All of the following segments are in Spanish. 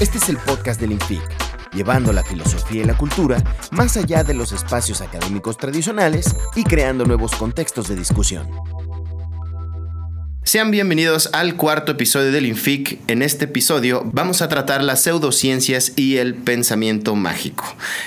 Este es el podcast del INFIC, llevando la filosofía y la cultura más allá de los espacios académicos tradicionales y creando nuevos contextos de discusión. Sean bienvenidos al cuarto episodio del Infic. En este episodio vamos a tratar las pseudociencias y el pensamiento mágico,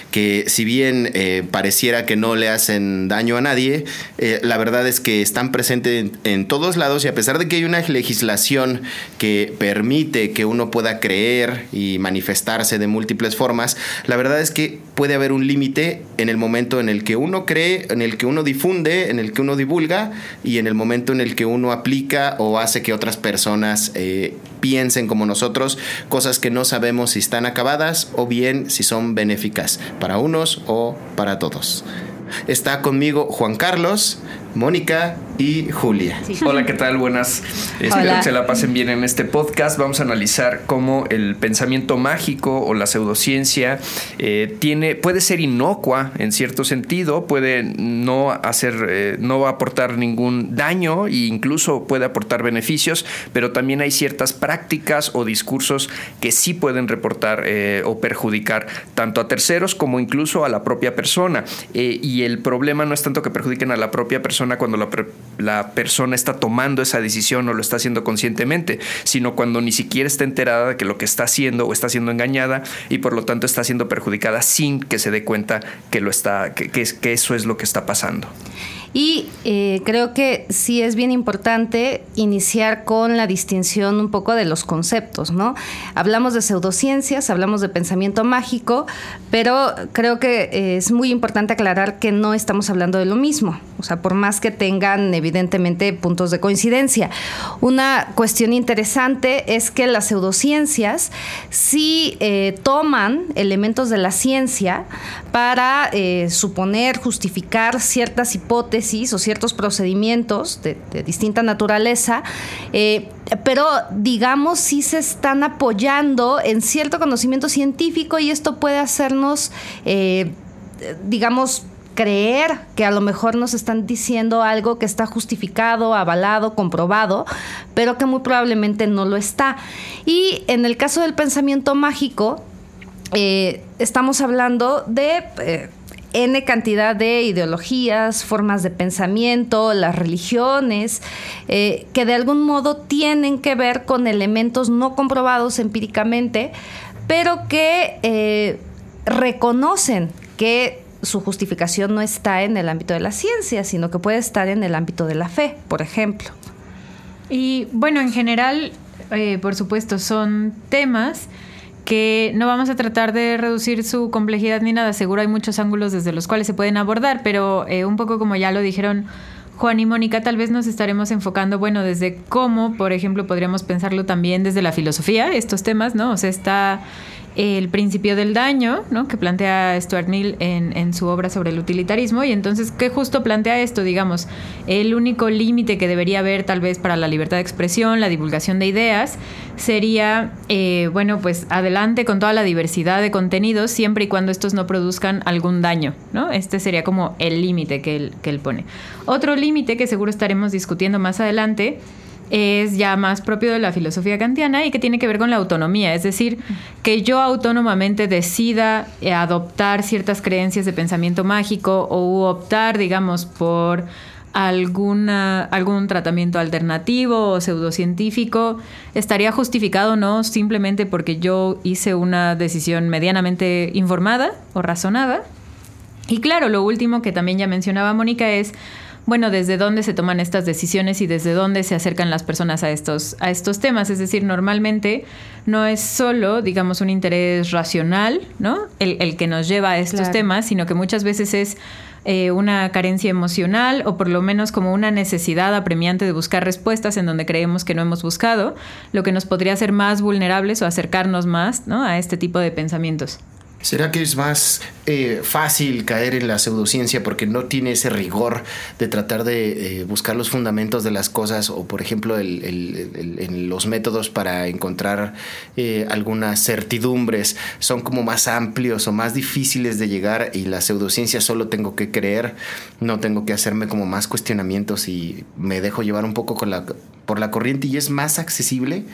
que si bien eh, pareciera que no le hacen daño a nadie, eh, la verdad es que están presentes en, todos lados y a pesar de que hay una legislación que permite que uno pueda creer y manifestarse de múltiples formas, la verdad es que puede haber un límite en el momento en el que uno cree, en el que uno difunde, en el que uno divulga y en el momento en el que uno aplica o hace que otras personas eh, piensen como nosotros cosas que no sabemos si están acabadas o bien si son benéficas para unos o para todos. Está conmigo Juan Carlos, Mónica y Julia. Hola, ¿qué tal? Buenas. Espero que se la pasen bien en este podcast. Vamos a analizar cómo el pensamiento mágico o la pseudociencia eh, tiene, puede ser inocua en cierto sentido, puede no hacer, eh, no va a aportar ningún daño e incluso puede aportar beneficios, pero también hay ciertas prácticas o discursos que sí pueden reportar eh, o perjudicar tanto a terceros como incluso a la propia persona. y el problema no es tanto que perjudiquen a la propia persona, cuando la, persona está tomando esa decisión o lo está haciendo conscientemente, sino cuando ni siquiera está enterada de que lo que está haciendo o está siendo engañada y por lo tanto está siendo perjudicada sin que se dé cuenta que, lo está, que, que eso es lo que está pasando. Y eh, creo que sí es bien importante iniciar con la distinción un poco de los conceptos, ¿no? Hablamos de pseudociencias, hablamos de pensamiento mágico, pero creo que eh, es muy importante aclarar que no estamos hablando de lo mismo, o sea, por más que tengan evidentemente puntos de coincidencia. Una cuestión interesante es que las pseudociencias sí eh, toman elementos de la ciencia para suponer, justificar ciertas hipótesis o ciertos procedimientos de, distinta naturaleza, eh, pero digamos sí se están apoyando en cierto conocimiento científico y esto puede hacernos, eh, digamos, creer que a lo mejor nos están diciendo algo que está justificado, avalado, comprobado, pero que muy probablemente no lo está. Y en el caso del pensamiento mágico, eh, estamos hablando de N cantidad de ideologías, formas de pensamiento, las religiones, eh, que de algún modo tienen que ver con elementos no comprobados empíricamente, pero que eh, reconocen que su justificación no está en el ámbito de la ciencia, sino que puede estar en el ámbito de la fe, por ejemplo. Y bueno, en general, eh, por supuesto, son temas que no vamos a tratar de reducir su complejidad ni nada, seguro hay muchos ángulos desde los cuales se pueden abordar, pero eh, un poco como ya lo dijeron Juan y Mónica, tal vez nos estaremos enfocando, bueno, desde cómo, por ejemplo, podríamos pensarlo también desde la filosofía, estos temas, ¿no? O sea, está el principio del daño, ¿no? que plantea Stuart Mill en, su obra sobre el utilitarismo, y entonces, ¿qué justo plantea esto? Digamos, el único límite que debería haber tal vez para la libertad de expresión, la divulgación de ideas, sería, eh, bueno, pues adelante con toda la diversidad de contenidos, siempre y cuando estos no produzcan algún daño, ¿no? Este sería como el límite que él pone. Otro límite que seguro estaremos discutiendo más adelante, es ya más propio de la filosofía kantiana y que tiene que ver con la autonomía, es decir, que yo autónomamente decida eh, adoptar ciertas creencias de pensamiento mágico o optar, digamos, por alguna, algún tratamiento alternativo o pseudocientífico, estaría justificado no simplemente porque yo hice una decisión medianamente informada o razonada. Y claro, lo último que también ya mencionaba Mónica es bueno, desde dónde se toman estas decisiones y desde dónde se acercan las personas a estos, a estos temas. Es decir, normalmente no es solo, digamos, un interés racional, ¿no? El, que nos lleva a estos temas, sino que muchas veces es eh, una carencia emocional o por lo menos como una necesidad apremiante de buscar respuestas en donde creemos que no hemos buscado, lo que nos podría hacer más vulnerables o acercarnos más ¿no? a este tipo de pensamientos. ¿Será que es más eh, fácil caer en la pseudociencia porque no tiene ese rigor de tratar de eh, buscar los fundamentos de las cosas o, por ejemplo, el, los métodos para encontrar eh, algunas certidumbres son como más amplios o más difíciles de llegar y la pseudociencia solo tengo que creer, no tengo que hacerme como más cuestionamientos y me dejo llevar un poco por la corriente y es más accesible?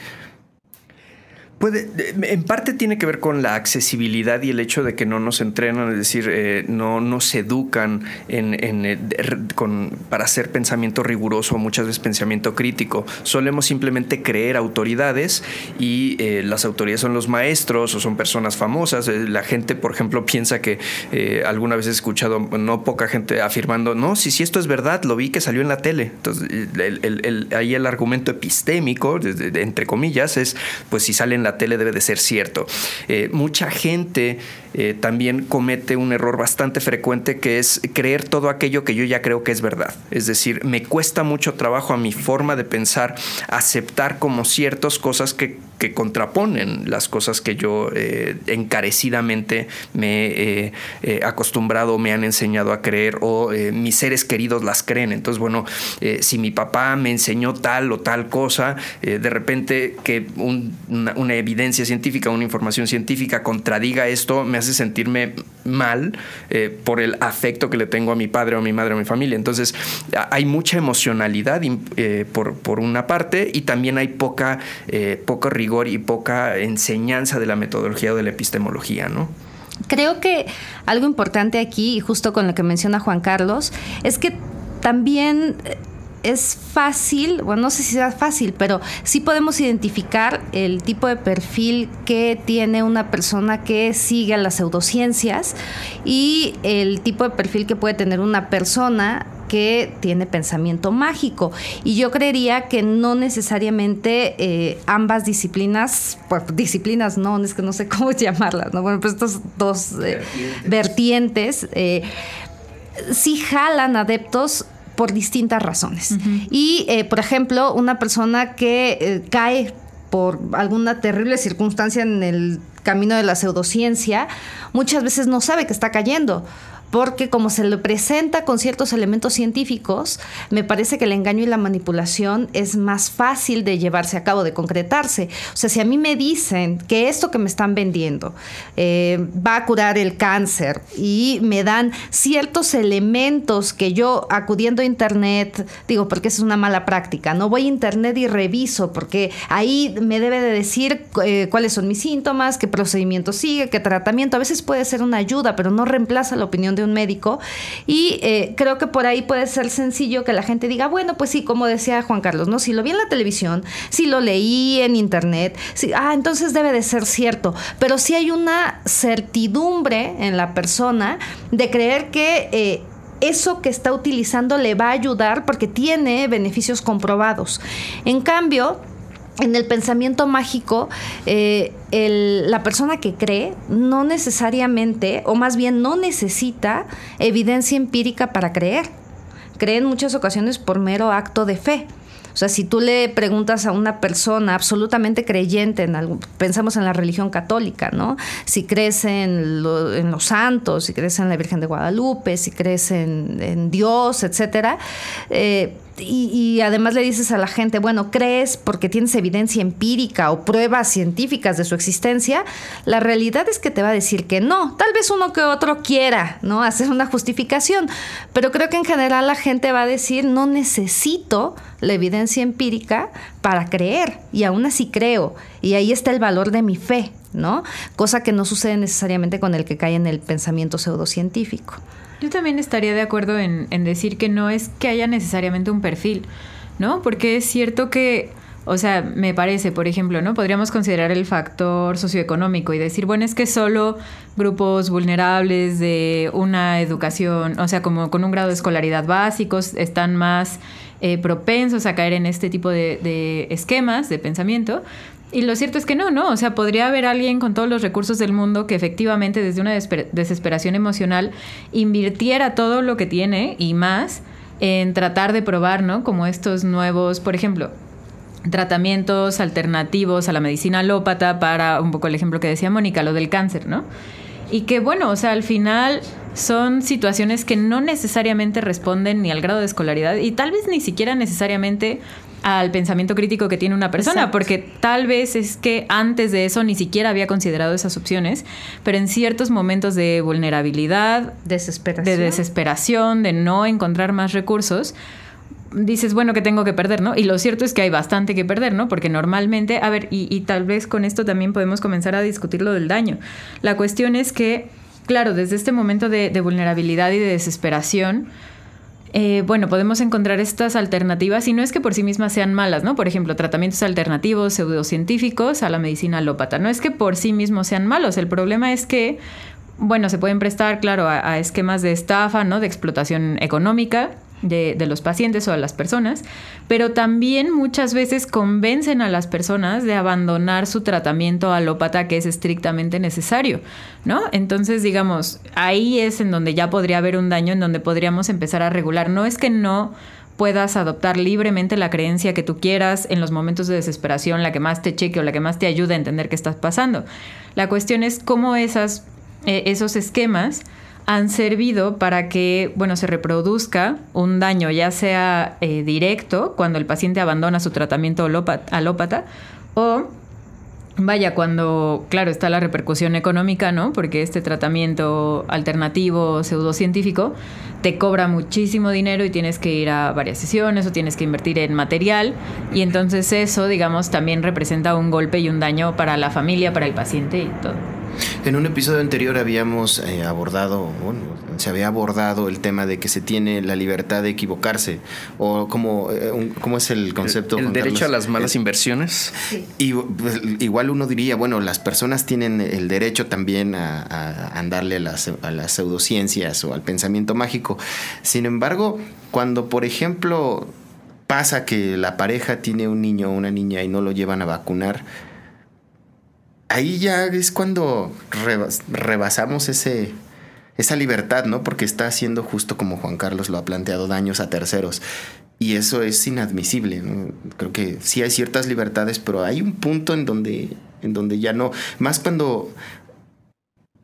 Puede, en parte tiene que ver con la accesibilidad y el hecho de que no nos entrenan, es decir, eh, no nos educan en, eh, para hacer pensamiento riguroso, muchas veces pensamiento crítico. Solemos simplemente creer autoridades y eh, las autoridades son los maestros o son personas famosas. la gente, por ejemplo, piensa que alguna vez he escuchado no poca gente afirmando, no, si, si esto es verdad, lo vi que salió en la tele. Entonces, ahí el argumento epistémico, entre comillas, es, pues si sale en la tele debe de ser cierto. Eh, mucha gente eh, también comete un error bastante frecuente que es creer todo aquello que yo ya creo que es verdad. Es decir, me cuesta mucho trabajo a mi forma de pensar aceptar como ciertas cosas que, contraponen las cosas que yo eh, encarecidamente me he acostumbrado, me han enseñado a creer o mis seres queridos las creen. Entonces, bueno, si mi papá me enseñó tal o tal cosa, de repente que una evidencia científica, una información científica contradiga esto, me hace sentirme mal eh, por el afecto que le tengo a mi padre o a mi madre o a mi familia. Entonces, hay mucha emocionalidad eh, por, una parte y también hay poca, eh, poco rigor y poca enseñanza de la metodología o de la epistemología, ¿no? Creo que algo importante aquí, y justo con lo que menciona Juan Carlos, es que también es fácil, bueno, no sé si sea fácil, pero sí podemos identificar el tipo de perfil que tiene una persona que sigue a las pseudociencias y el tipo de perfil que puede tener una persona que tiene pensamiento mágico. Y yo creería que no necesariamente eh, ambas disciplinas, pues disciplinas no, es que no sé cómo llamarlas, ¿no? Bueno, pues estos dos eh, vertientes, eh, sí jalan adeptos por distintas razones. Y, eh, por ejemplo, una persona que eh, cae por alguna terrible circunstancia en el camino de la pseudociencia, muchas veces no sabe que está cayendo porque como se le presenta con ciertos elementos científicos, me parece que el engaño y la manipulación es más fácil de llevarse a cabo, de concretarse. O sea, si a mí me dicen que esto que me están vendiendo eh, va a curar el cáncer y me dan ciertos elementos que yo acudiendo a Internet, digo, porque es una mala práctica, no voy a Internet y reviso, porque ahí me debe de decir eh, cuáles son mis síntomas, qué procedimiento sigue, qué tratamiento. A veces puede ser una ayuda, pero no reemplaza la opinión de un médico. Y eh, creo que por ahí puede ser sencillo que la gente diga, bueno, pues sí, como decía Juan Carlos, ¿no? Si lo vi en la televisión, si lo leí en internet, si, ah, entonces debe de ser cierto. Pero si hay una certidumbre en la persona de creer que... Eh, eso que está utilizando le va a ayudar porque tiene beneficios comprobados. En cambio, en el pensamiento mágico, eh, la persona que cree no necesariamente, o más bien no necesita evidencia empírica para creer. Cree en muchas ocasiones por mero acto de fe. O sea, si tú le preguntas a una persona absolutamente creyente, en pensamos en la religión católica, ¿no? Si crees en, los santos, si crees en la Virgen de Guadalupe, si crees en, Dios, etcétera, eh, y, además le dices a la gente, bueno, crees porque tienes evidencia empírica o pruebas científicas de su existencia, la realidad es que te va a decir que no. Tal vez uno que otro quiera, ¿no? Hacer una justificación, pero creo que en general la gente va a decir, no necesito la evidencia empírica para creer y aún así creo. Y ahí está el valor de mi fe, ¿no? Cosa que no sucede necesariamente con el que cae en el pensamiento pseudocientífico. Yo también estaría de acuerdo en, decir que no es que haya necesariamente un perfil, ¿no? Porque es cierto que, o sea, me parece, por ejemplo, ¿no? Podríamos considerar el factor socioeconómico y decir, bueno, es que solo grupos vulnerables de una educación, o sea, como con un grado de escolaridad básicos, están más eh, propensos a caer en este tipo de esquemas de pensamiento. Y lo cierto es que no, ¿no? O sea, podría haber alguien con todos los recursos del mundo que efectivamente desde una desesperación emocional invirtiera todo lo que tiene y más en tratar de probar, ¿no? Como estos nuevos, por ejemplo, tratamientos alternativos a la medicina alópata para un poco el ejemplo que decía Mónica, lo del cáncer, ¿no? Y que bueno, o sea, al final son situaciones que no necesariamente responden ni al grado de escolaridad y tal vez ni siquiera necesariamente al pensamiento crítico que tiene una persona, porque tal vez es que antes de eso ni siquiera había considerado esas opciones, pero en ciertos momentos de vulnerabilidad, desesperación. de desesperación, de no encontrar más recursos, dices, bueno, ¿qué tengo que perder, no? Y lo cierto es que hay bastante que perder, ¿no? Porque normalmente, a ver, y, tal vez con esto también podemos comenzar a discutir lo del daño. La cuestión es que, claro, desde este momento de, vulnerabilidad y de desesperación, eh, bueno, podemos encontrar estas alternativas y no es que por sí mismas sean malas, ¿no? Por ejemplo, tratamientos alternativos pseudocientíficos a la medicina alópata. No es que por sí mismos sean malos, el problema es que, bueno, se pueden prestar, claro, a, a esquemas de estafa, ¿no? De explotación económica de, los pacientes o de las personas, pero también muchas veces convencen a las personas de abandonar su tratamiento alópata que es estrictamente necesario, ¿no? Entonces, digamos, ahí es en donde ya podría haber un daño, en donde podríamos empezar a regular. No es que no puedas adoptar libremente la creencia que tú quieras en los momentos de desesperación, la que más te cheque o la que más te ayude a entender qué estás pasando. La cuestión es cómo esas, eh, esos esquemas han servido para que, bueno, se reproduzca un daño, ya sea eh, directo, cuando el paciente abandona su tratamiento alópata, o Vaya, cuando, claro, está la repercusión económica, ¿no? Porque este tratamiento alternativo pseudocientífico te cobra muchísimo dinero y tienes que ir a varias sesiones o tienes que invertir en material y entonces eso, digamos, también representa un golpe y un daño para la familia, para el paciente y todo. En un episodio anterior habíamos eh, abordado, bueno, se había abordado el tema de que se tiene la libertad de equivocarse, o como, eh, ¿cómo es el concepto? El, derecho a las malas inversiones. Y pues, igual uno diría, bueno, las personas tienen el derecho también a, andarle a las, a las pseudociencias o al pensamiento mágico. Sin embargo, cuando, por ejemplo, pasa que la pareja tiene un niño o una niña y no lo llevan a vacunar, ahí ya es cuando rebasamos ese, esa libertad, ¿no? Porque está haciendo justo como Juan Carlos lo ha planteado, daños a terceros. Y eso es inadmisible. Creo que sí hay ciertas libertades, pero hay un punto en donde, en donde ya no. Más cuando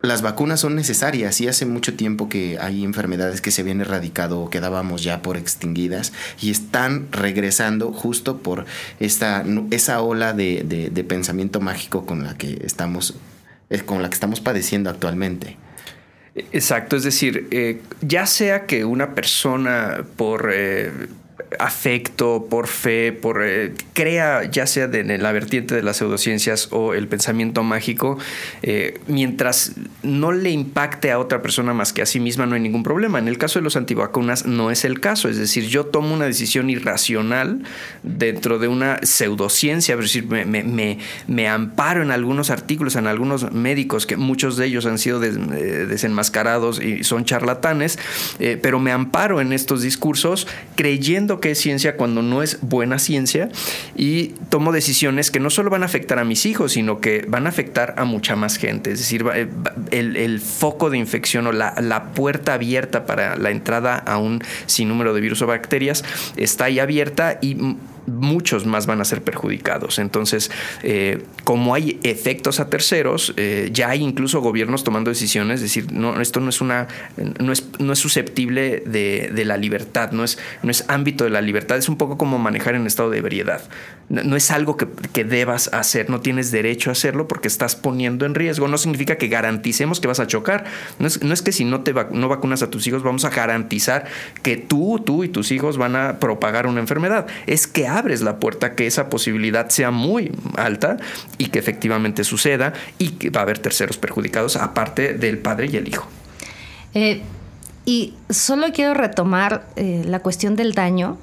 las vacunas son necesarias y hace mucho tiempo que hay enfermedades que se habían erradicado o quedábamos ya por extinguidas y están regresando justo por esta, esa ola de, de, pensamiento mágico con la que estamos, eh, con la que estamos padeciendo actualmente. Exacto, es decir, eh, ya sea que una persona por eh, afecto, por fe, por eh, crea ya sea de, la vertiente de las pseudociencias o el pensamiento mágico, eh, mientras no le impacte a otra persona más que a sí misma no hay ningún problema. En el caso de los antivacunas no es el caso, es decir, yo tomo una decisión irracional dentro de una pseudociencia, es decir, me, amparo en algunos artículos, en algunos médicos, que muchos de ellos han sido eh, desenmascarados y son charlatanes, pero me amparo en estos discursos creyendo que es ciencia cuando no es buena ciencia y tomo decisiones que no solo van a afectar a mis hijos, sino que van a afectar a mucha más gente. Es decir, eh, el, foco de infección o la, la, puerta abierta para la entrada a un sinnúmero de virus o bacterias está ahí abierta y muchos más van a ser perjudicados. Entonces, eh, como hay efectos a terceros, eh, ya hay incluso gobiernos tomando decisiones, es decir, no, esto no es una, no es, no es susceptible de, la libertad, no es, no es ámbito de la libertad, es un poco como manejar en estado de ebriedad. No, es algo que, debas hacer, no tienes derecho a hacerlo porque estás poniendo en riesgo. No significa que garanticemos que vas a chocar. No es, no es que si no te no vacunas a tus hijos vamos a garantizar que tú, tú y tus hijos van a propagar una enfermedad. Es que abres la puerta que esa posibilidad sea muy alta y que efectivamente suceda y que va a haber terceros perjudicados aparte del padre y el hijo. Eh, y solo quiero retomar eh, la cuestión del daño,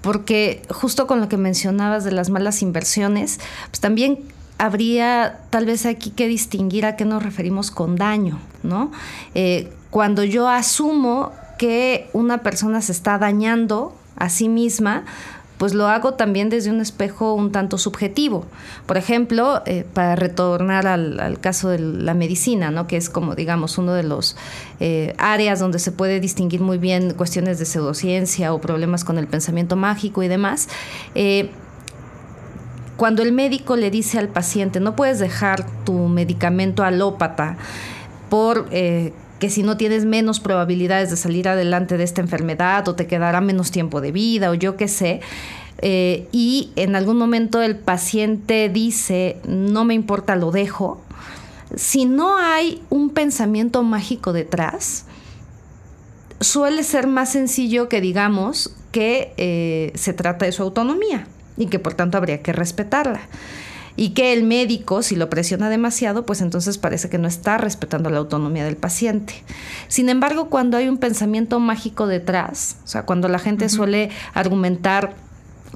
porque justo con lo que mencionabas de las malas inversiones, pues también habría tal vez aquí que distinguir a qué nos referimos con daño, ¿no? Eh, cuando yo asumo que una persona se está dañando a sí misma, pues lo hago también desde un espejo un tanto subjetivo. Por ejemplo, eh, para retornar al, caso de la medicina, ¿no? que es como, digamos, uno de los eh, áreas donde se puede distinguir muy bien cuestiones de pseudociencia o problemas con el pensamiento mágico y demás. Eh, cuando el médico le dice al paciente, no puedes dejar tu medicamento alópata por que si no tienes menos probabilidades de salir adelante de esta enfermedad o te quedará menos tiempo de vida o yo qué sé. Eh, y en algún momento el paciente dice, no me importa, lo dejo. Si no hay un pensamiento mágico detrás, suele ser más sencillo que digamos que eh, se trata de su autonomía y que por tanto habría que respetarla. Y que el médico, si lo presiona demasiado, pues entonces parece que no está respetando la autonomía del paciente. Sin embargo, cuando hay un pensamiento mágico detrás, o sea, cuando la gente suele argumentar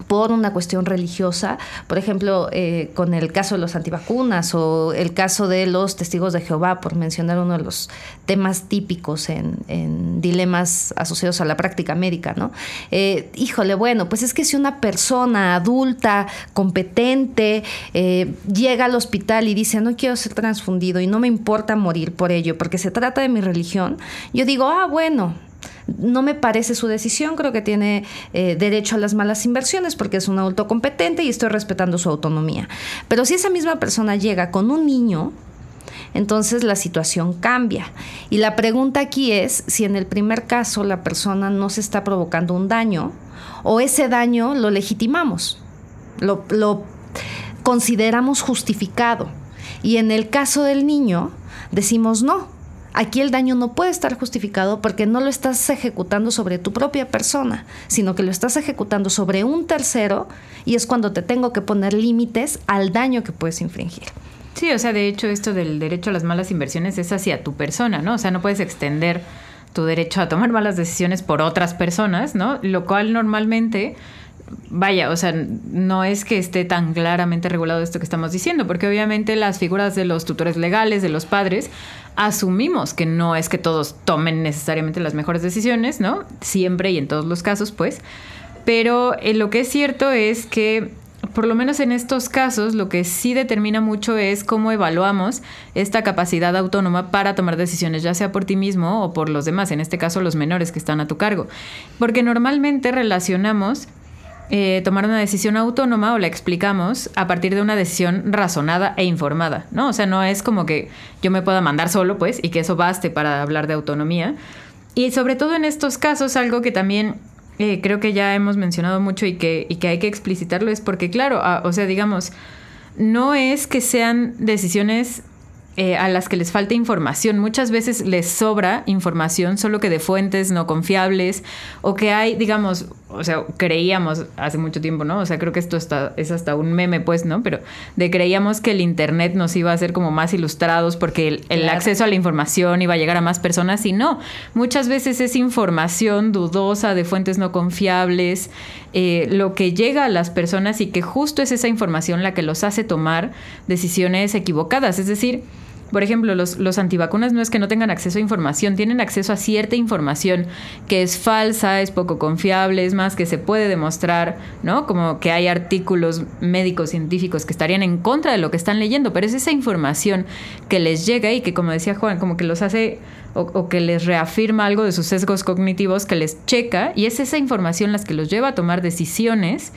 por una cuestión religiosa, por ejemplo, eh, con el caso de los antivacunas o el caso de los testigos de Jehová, por mencionar uno de los temas típicos en, dilemas asociados a la práctica médica, ¿no? Eh, híjole, bueno, pues es que si una persona adulta, competente, eh, llega al hospital y dice, no quiero ser transfundido y no me importa morir por ello, porque se trata de mi religión, yo digo, ah, bueno, no me parece su decisión, creo que tiene eh, derecho a las malas inversiones porque es un adulto competente y estoy respetando su autonomía. Pero si esa misma persona llega con un niño, entonces la situación cambia. Y la pregunta aquí es si en el primer caso la persona no se está provocando un daño o ese daño lo legitimamos, lo, lo consideramos justificado. Y en el caso del niño decimos no, Aquí el daño no puede estar justificado porque no lo estás ejecutando sobre tu propia persona, sino que lo estás ejecutando sobre un tercero y es cuando te tengo que poner límites al daño que puedes infringir. Sí, o sea, de hecho esto del derecho a las malas inversiones es hacia tu persona, ¿no? O sea, no puedes extender tu derecho a tomar malas decisiones por otras personas, ¿no? Lo cual normalmente vaya, o sea, no es que esté tan claramente regulado esto que estamos diciendo, porque obviamente las figuras de los tutores legales, de los padres, asumimos que no es que todos tomen necesariamente las mejores decisiones, ¿no? Siempre y en todos los casos, pues. Pero eh, lo que es cierto es que, por lo menos en estos casos, lo que sí determina mucho es cómo evaluamos esta capacidad autónoma para tomar decisiones, ya sea por ti mismo o por los demás, en este caso los menores que están a tu cargo. Porque normalmente relacionamos eh, tomar una decisión autónoma o la explicamos a partir de una decisión razonada e informada, ¿no? O sea, no es como que yo me pueda mandar solo, pues, y que eso baste para hablar de autonomía. Y sobre todo en estos casos, algo que también eh, creo que ya hemos mencionado mucho y que, y que hay que explicitarlo es porque, claro, o sea, digamos, no es que sean decisiones eh, a las que les falta información. Muchas veces les sobra información, solo que de fuentes no confiables o que hay, digamos, o sea, creíamos hace mucho tiempo, ¿no? O sea, creo que esto está, es hasta un meme, pues, ¿no? Pero de creíamos que el Internet nos iba a hacer como más ilustrados porque el, acceso a la información iba a llegar a más personas y no. Muchas veces es información dudosa de fuentes no confiables, eh, lo que llega a las personas y que justo es esa información la que los hace tomar decisiones equivocadas. Es decir, por ejemplo, los, los, antivacunas no es que no tengan acceso a información, tienen acceso a cierta información que es falsa, es poco confiable, es más que se puede demostrar, ¿no? Como que hay artículos médicos, científicos que estarían en contra de lo que están leyendo, pero es esa información que les llega y que, como decía Juan, como que los hace o, o que les reafirma algo de sus sesgos cognitivos, que les checa, y es esa información las que los lleva a tomar decisiones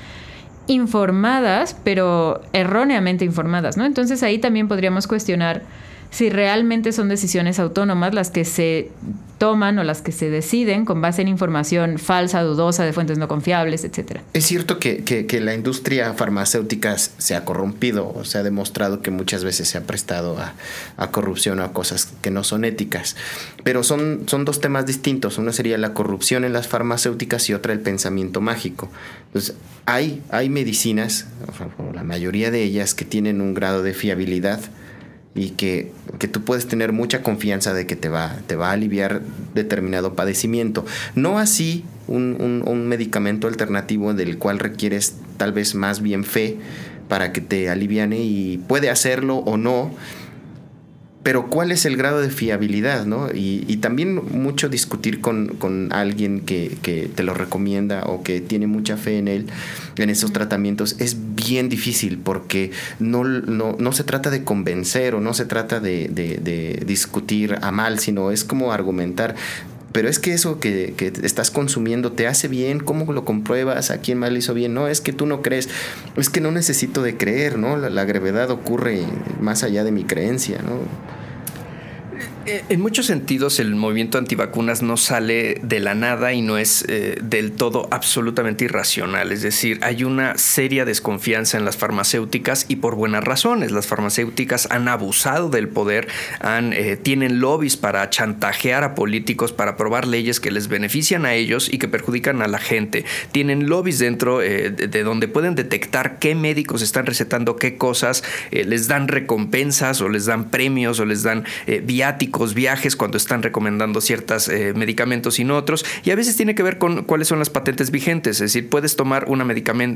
informadas, pero erróneamente informadas, ¿no? Entonces ahí también podríamos cuestionar si realmente son decisiones autónomas las que se toman o las que se deciden con base en información falsa, dudosa, de fuentes no confiables, etcétera. Es cierto que, la industria farmacéutica se ha corrompido, o se ha demostrado que muchas veces se ha prestado a, corrupción o a cosas que no son éticas, pero son, son dos temas distintos. Una sería la corrupción en las farmacéuticas y otra el pensamiento mágico. Entonces, hay, hay medicinas, la mayoría de ellas, que tienen un grado de fiabilidad y que, tú puedes tener mucha confianza de que te va, te va a aliviar determinado padecimiento. No así un, un, medicamento alternativo del cual requieres tal vez más bien fe para que te aliviane y puede hacerlo o no, pero cuál es el grado de fiabilidad, ¿no? Y, también mucho discutir con, alguien que, te lo recomienda o que tiene mucha fe en él, en esos tratamientos, es bien difícil porque no, no, se trata de convencer o no se trata de, de, discutir a mal, sino es como argumentar. Pero es que eso que, que, estás consumiendo te hace bien, ¿cómo lo compruebas? ¿A quién más le hizo bien? No, es que tú no crees, es que no necesito de creer, ¿no? La, la gravedad ocurre más allá de mi creencia, ¿no? Eh, en muchos sentidos el movimiento antivacunas no sale de la nada y no es eh, del todo absolutamente irracional. Es decir, hay una seria desconfianza en las farmacéuticas y por buenas razones. Las farmacéuticas han abusado del poder, eh, tienen lobbies para chantajear a políticos, para aprobar leyes que les benefician a ellos y que perjudican a la gente. Tienen lobbies dentro de, de, donde pueden detectar qué médicos están recetando qué cosas, les dan recompensas o les dan premios o les dan viáticos viajes cuando están recomendando ciertos eh, medicamentos y no otros. Y a veces tiene que ver con cuáles son las patentes vigentes. Es decir, puedes tomar una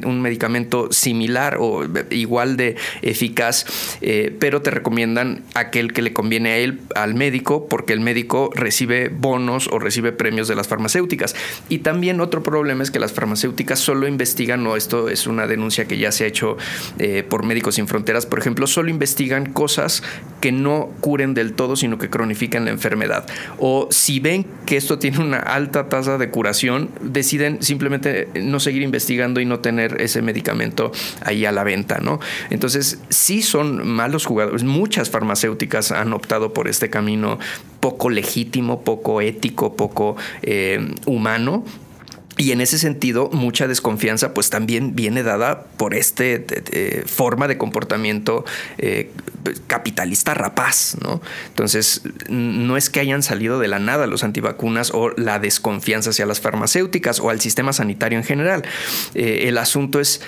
un medicamento similar o igual de eficaz, eh, pero te recomiendan aquel que le conviene a él, al médico, porque el médico recibe bonos o recibe premios de las farmacéuticas. Y también otro problema es que las farmacéuticas solo investigan, o esto es una denuncia que ya se ha hecho eh, por Médicos Sin Fronteras, por ejemplo, solo investigan cosas que no curen del todo, sino que cronifican la enfermedad. O si ven que esto tiene una alta tasa de curación, deciden simplemente no seguir investigando y no tener ese medicamento ahí a la venta, ¿no? Entonces, sí son malos jugadores. Muchas farmacéuticas han optado por este camino poco legítimo, poco ético, poco eh, humano y en ese sentido, mucha desconfianza pues también viene dada por esta forma de comportamiento eh, capitalista rapaz, ¿no? Entonces, no es que hayan salido de la nada los antivacunas o la desconfianza hacia las farmacéuticas o al sistema sanitario en general. Eh, el asunto es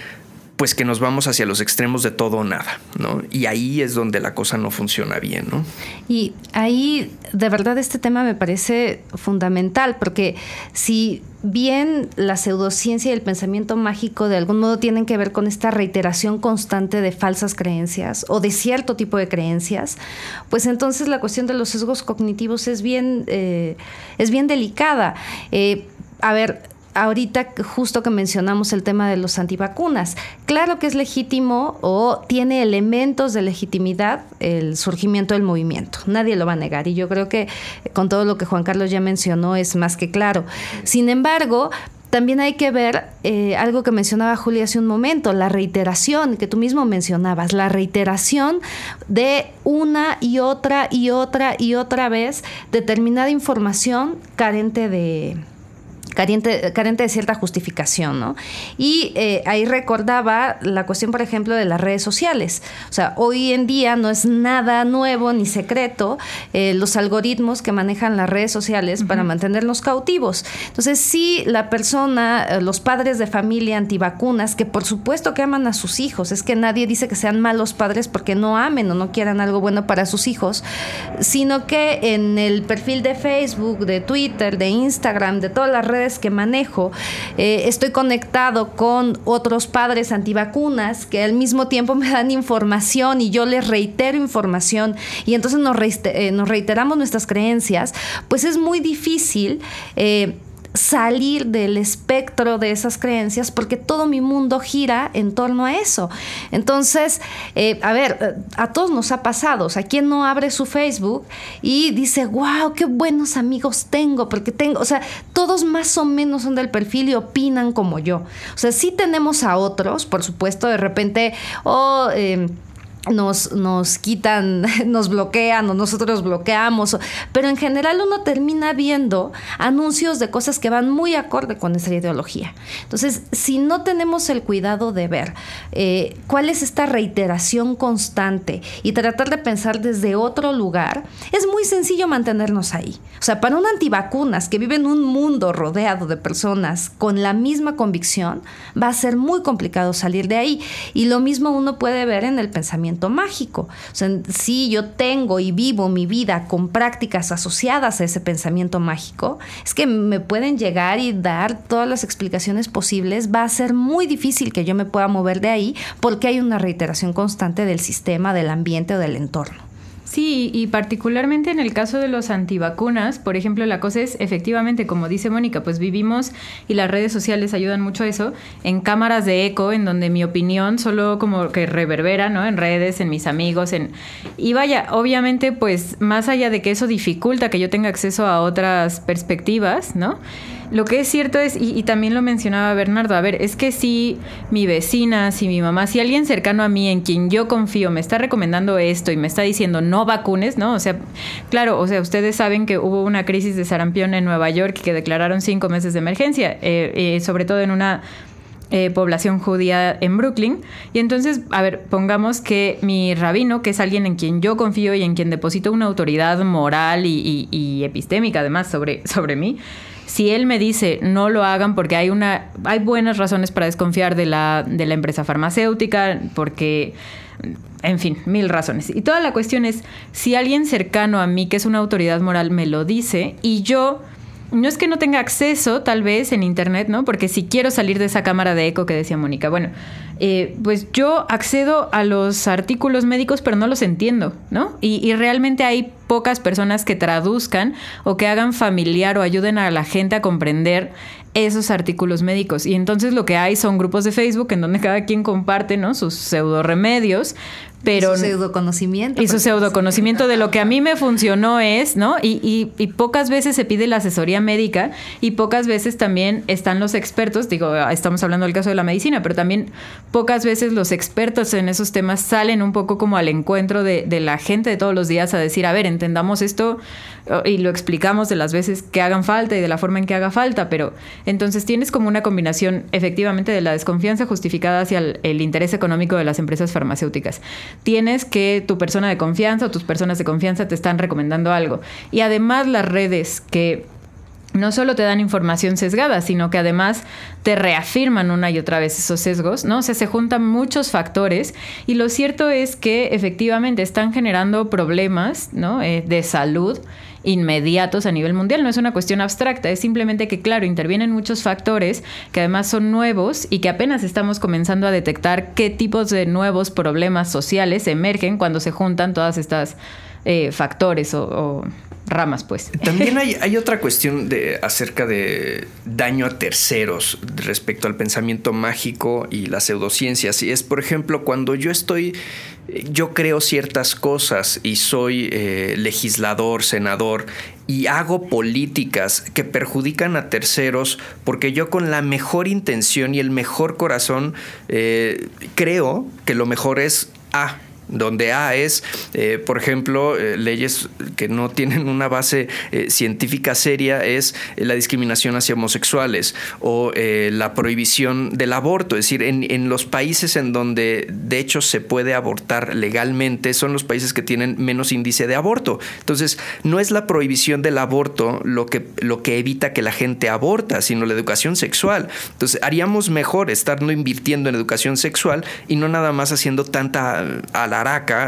pues que nos vamos hacia los extremos de todo o nada, ¿no? Y ahí es donde la cosa no funciona bien, ¿no? Y ahí, de verdad, este tema me parece fundamental, porque si bien la pseudociencia y el pensamiento mágico de algún modo tienen que ver con esta reiteración constante de falsas creencias o de cierto tipo de creencias, pues entonces la cuestión de los sesgos cognitivos es bien, eh, es bien delicada. Eh, a ver, ahorita justo que mencionamos el tema de los antivacunas, claro que es legítimo o tiene elementos de legitimidad el surgimiento del movimiento, nadie lo va a negar y yo creo que con todo lo que Juan Carlos ya mencionó es más que claro. Sin embargo, también hay que ver eh, algo que mencionaba Julia hace un momento, la reiteración que tú mismo mencionabas, la reiteración de una y otra y otra y otra vez determinada información carente de, carente, carente de cierta justificación, ¿no? Y eh, ahí recordaba la cuestión, por ejemplo, de las redes sociales. O sea, hoy en día no es nada nuevo ni secreto eh, los algoritmos que manejan las redes sociales para mantenernos cautivos. Entonces, si la persona, eh, los padres de familia antivacunas, que por supuesto que aman a sus hijos, es que nadie dice que sean malos padres porque no amen o no quieran algo bueno para sus hijos, sino que en el perfil de Facebook, de Twitter, de Instagram, de todas las redes que manejo, eh, estoy conectado con otros padres antivacunas que al mismo tiempo me dan información y yo les reitero información y entonces nos, eh, reiteramos nuestras creencias, pues es muy difícil. Eh, salir del espectro de esas creencias porque todo mi mundo gira en torno a eso. Entonces, eh, a ver, eh, a todos nos ha pasado, o sea, ¿quién no abre su Facebook y dice, wow, qué buenos amigos tengo? Porque tengo, o sea, todos más o menos son del perfil y opinan como yo. O sea, sí tenemos a otros, por supuesto, de repente. Oh, nos, nos quitan, nos bloquean o nosotros bloqueamos, pero en general uno termina viendo anuncios de cosas que van muy acorde con esa ideología. Entonces, si no tenemos el cuidado de ver eh, cuál es esta reiteración constante y tratar de pensar desde otro lugar, es muy sencillo mantenernos ahí. O sea, para un antivacunas que vive en un mundo rodeado de personas con la misma convicción, va a ser muy complicado salir de ahí. Y lo mismo uno puede ver en el pensamiento mágico. O sea, si yo tengo y vivo mi vida con prácticas asociadas a ese pensamiento mágico, es que me pueden llegar y dar todas las explicaciones posibles. Va a ser muy difícil que yo me pueda mover de ahí porque hay una reiteración constante del sistema, del ambiente o del entorno. Sí, y particularmente en el caso de los antivacunas, por ejemplo, la cosa es efectivamente, como dice Mónica, pues vivimos y las redes sociales ayudan mucho a eso, en cámaras de eco, en donde mi opinión solo como que reverbera, ¿no? En redes, en mis amigos, en... Y vaya, obviamente, pues más allá de que eso dificulta que yo tenga acceso a otras perspectivas, ¿no? Lo que es cierto es, y, también lo mencionaba Bernardo, a ver, es que si mi vecina, si mi mamá, si alguien cercano a mí en quien yo confío me está recomendando esto y me está diciendo no vacunes, ¿no? O sea, claro, o sea, ustedes saben que hubo una crisis de sarampión en Nueva York y que declararon cinco meses de emergencia, eh, eh, sobre todo en una eh, población judía en Brooklyn. Y entonces, a ver, pongamos que mi rabino, que es alguien en quien yo confío y en quien deposito una autoridad moral y, epistémica además sobre, sobre mí, si él me dice no lo hagan porque hay una hay buenas razones para desconfiar de la, de la empresa farmacéutica, porque en fin, mil razones. Y toda la cuestión es si alguien cercano a mí, que es una autoridad moral, me lo dice y yo no es que no tenga acceso tal vez en internet, ¿no? Porque si quiero salir de esa cámara de eco que decía Mónica, bueno, eh, pues yo accedo a los artículos médicos pero no los entiendo, ¿no? Y, y, realmente hay pocas personas que traduzcan o que hagan familiar o ayuden a la gente a comprender esos artículos médicos. Y entonces lo que hay son grupos de Facebook en donde cada quien comparte, ¿no? Sus pseudo remedios, pero... Su pseudoconocimiento. Y su pseudoconocimiento de lo que a mí me funcionó es, ¿no? Y, y, pocas veces se pide la asesoría médica y pocas veces también están los expertos, digo, estamos hablando del caso de la medicina, pero también pocas veces los expertos en esos temas salen un poco como al encuentro de, de la gente de todos los días a decir, a ver, entendamos esto y lo explicamos de las veces que hagan falta y de la forma en que haga falta, pero entonces tienes como una combinación efectivamente de la desconfianza justificada hacia el, el interés económico de las empresas farmacéuticas tienes que tu persona de confianza o tus personas de confianza te están recomendando algo. Y además las redes que no solo te dan información sesgada, sino que además te reafirman una y otra vez esos sesgos, ¿no? O sea, se juntan muchos factores y lo cierto es que efectivamente están generando problemas, ¿no? Eh, de salud inmediatos a nivel mundial. No es una cuestión abstracta, es simplemente que, claro, intervienen muchos factores que además son nuevos y que apenas estamos comenzando a detectar qué tipos de nuevos problemas sociales emergen cuando se juntan todas estas eh, factores o, ramas, pues. También hay, hay, otra cuestión de, acerca de daño a terceros respecto al pensamiento mágico y las pseudociencias. Y es, por ejemplo, cuando yo estoy yo creo ciertas cosas y soy eh, legislador, senador y hago políticas que perjudican a terceros porque yo con la mejor intención y el mejor corazón eh, creo que lo mejor es A donde A es, eh, por ejemplo, eh, leyes que no tienen una base eh, científica seria, es la discriminación hacia homosexuales o la prohibición del aborto. Es decir, en, los países en donde de hecho se puede abortar legalmente, son los países que tienen menos índice de aborto. Entonces, no es la prohibición del aborto lo que, lo que evita que la gente aborta, sino la educación sexual. Entonces, haríamos mejor estar no invirtiendo en educación sexual y no nada más haciendo tanta a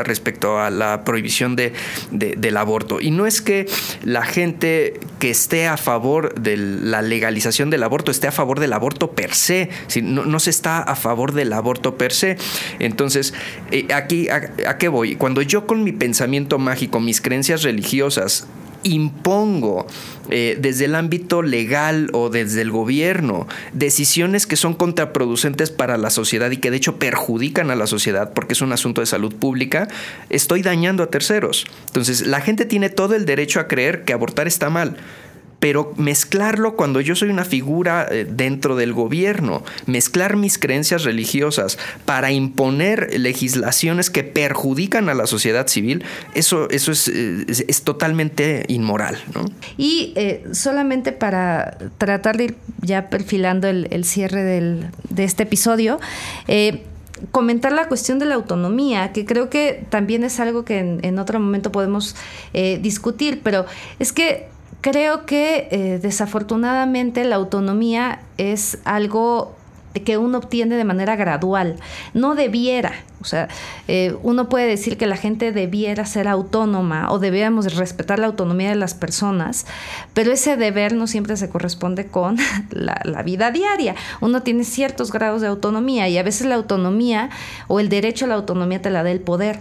Respecto a la prohibición de, del aborto. Y no es que la gente que esté a favor de la legalización del aborto esté a favor del aborto per se, no, no se está a favor del aborto per se. Entonces, eh, aquí, ¿a qué voy? Cuando yo con mi pensamiento mágico, mis creencias religiosas, impongo eh, desde el ámbito legal o desde el gobierno decisiones que son contraproducentes para la sociedad y que de hecho perjudican a la sociedad porque es un asunto de salud pública, estoy dañando a terceros. Entonces, la gente tiene todo el derecho a creer que abortar está mal pero mezclarlo cuando yo soy una figura eh, dentro del gobierno, mezclar mis creencias religiosas para imponer legislaciones que perjudican a la sociedad civil, eso, eso es, eh, es, totalmente inmoral. Y eh, solamente para tratar de ir ya perfilando el, cierre de este episodio, comentar la cuestión de la autonomía, que creo que también es algo que en, otro momento podemos discutir, pero es que creo que eh, desafortunadamente la autonomía es algo que uno obtiene de manera gradual. No debiera, o sea, eh, uno puede decir que la gente debiera ser autónoma o debíamos respetar la autonomía de las personas, pero ese deber no siempre se corresponde con la, la, vida diaria. Uno tiene ciertos grados de autonomía y a veces la autonomía o el derecho a la autonomía te la da el poder.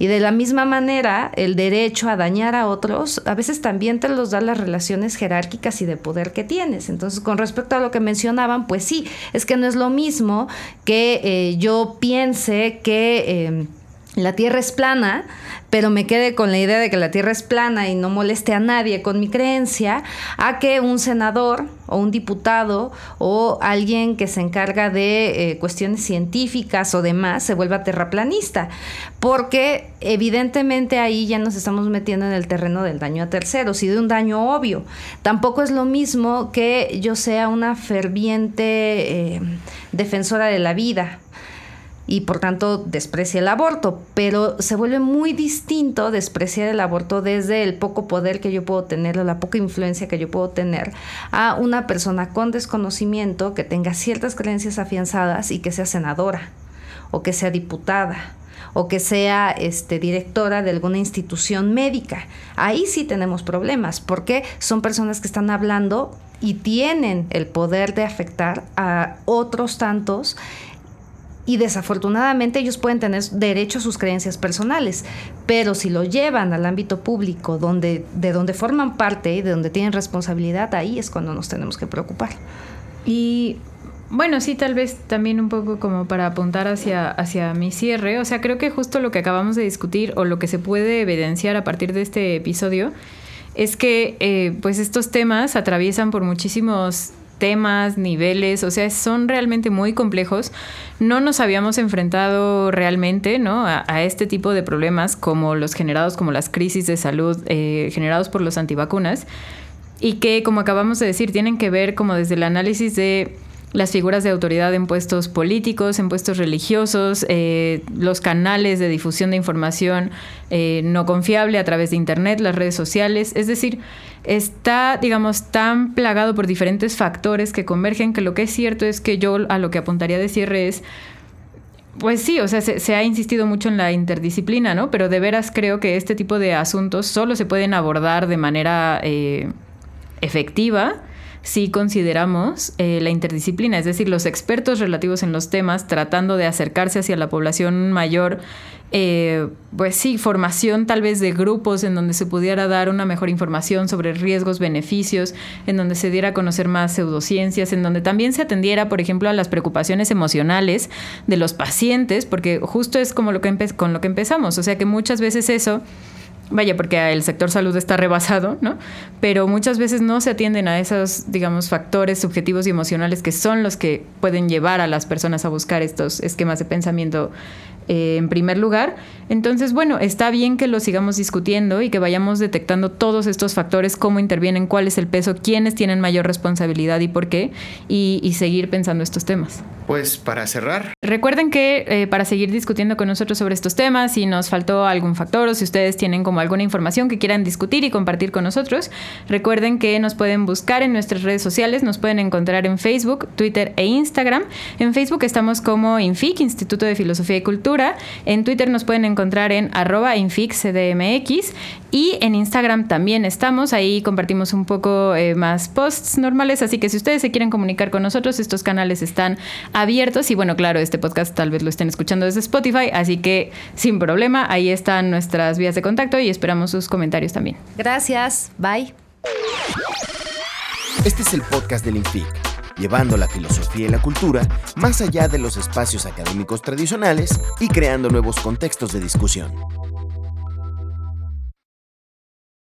Y de la misma manera, el derecho a dañar a otros a veces también te los da las relaciones jerárquicas y de poder que tienes. Entonces, con respecto a lo que mencionaban, pues sí, es que no es lo mismo que eh, yo piense que... Eh, la Tierra es plana, pero me quede con la idea de que la Tierra es plana y no moleste a nadie con mi creencia, a que un senador o un diputado o alguien que se encarga de eh, cuestiones científicas o demás se vuelva terraplanista, porque evidentemente ahí ya nos estamos metiendo en el terreno del daño a terceros y de un daño obvio. Tampoco es lo mismo que yo sea una ferviente eh, defensora de la vida y por tanto desprecia el aborto, pero se vuelve muy distinto despreciar el aborto desde el poco poder que yo puedo tener o la poca influencia que yo puedo tener a una persona con desconocimiento que tenga ciertas creencias afianzadas y que sea senadora o que sea diputada o que sea este, directora de alguna institución médica. Ahí sí tenemos problemas, porque son personas que están hablando y tienen el poder de afectar a otros tantos y desafortunadamente ellos pueden tener derecho a sus creencias personales, pero si lo llevan al ámbito público, donde, de donde forman parte y de donde tienen responsabilidad, ahí es cuando nos tenemos que preocupar. Y bueno, sí, tal vez también un poco como para apuntar hacia, hacia mi cierre, o sea, creo que justo lo que acabamos de discutir o lo que se puede evidenciar a partir de este episodio es que eh, pues estos temas atraviesan por muchísimos temas, niveles, o sea, son realmente muy complejos. No nos habíamos enfrentado realmente ¿no? a, este tipo de problemas como los generados, como las crisis de salud eh, generados por los antivacunas y que, como acabamos de decir, tienen que ver como desde el análisis de las figuras de autoridad en puestos políticos, en puestos religiosos, eh, los canales de difusión de información eh, no confiable a través de Internet, las redes sociales. Es decir, está, digamos, tan plagado por diferentes factores que convergen que lo que es cierto es que yo a lo que apuntaría de cierre es... Pues sí, o sea, se, ha insistido mucho en la interdisciplina, ¿no? Pero de veras creo que este tipo de asuntos solo se pueden abordar de manera eh, efectiva si consideramos eh, la interdisciplina, es decir, los expertos relativos en los temas tratando de acercarse hacia la población mayor, eh, pues sí, formación tal vez de grupos en donde se pudiera dar una mejor información sobre riesgos, beneficios, en donde se diera a conocer más pseudociencias, en donde también se atendiera, por ejemplo, a las preocupaciones emocionales de los pacientes, porque justo es como lo que con lo que empezamos, o sea que muchas veces eso vaya, porque el sector salud está rebasado, ¿no? Pero muchas veces no se atienden a esos, digamos, factores subjetivos y emocionales que son los que pueden llevar a las personas a buscar estos esquemas de pensamiento eh, en primer lugar. Entonces, bueno, está bien que lo sigamos discutiendo y que vayamos detectando todos estos factores, cómo intervienen, cuál es el peso, quiénes tienen mayor responsabilidad y por qué, y, seguir pensando estos temas. Pues para cerrar. Recuerden que eh, para seguir discutiendo con nosotros sobre estos temas, si nos faltó algún factor o si ustedes tienen como alguna información que quieran discutir y compartir con nosotros, recuerden que nos pueden buscar en nuestras redes sociales, nos pueden encontrar en Facebook, Twitter e Instagram. En Facebook estamos como INFIC, Instituto de Filosofía y Cultura en Twitter nos pueden encontrar en arroba infixcdmx y en Instagram también estamos. Ahí compartimos un poco eh, más posts normales. Así que si ustedes se quieren comunicar con nosotros, estos canales están abiertos. Y bueno, claro, este podcast tal vez lo estén escuchando desde Spotify. Así que sin problema, ahí están nuestras vías de contacto y esperamos sus comentarios también. Gracias. Bye. Este es el podcast del INFIC llevando la filosofía y la cultura más allá de los espacios académicos tradicionales y creando nuevos contextos de discusión.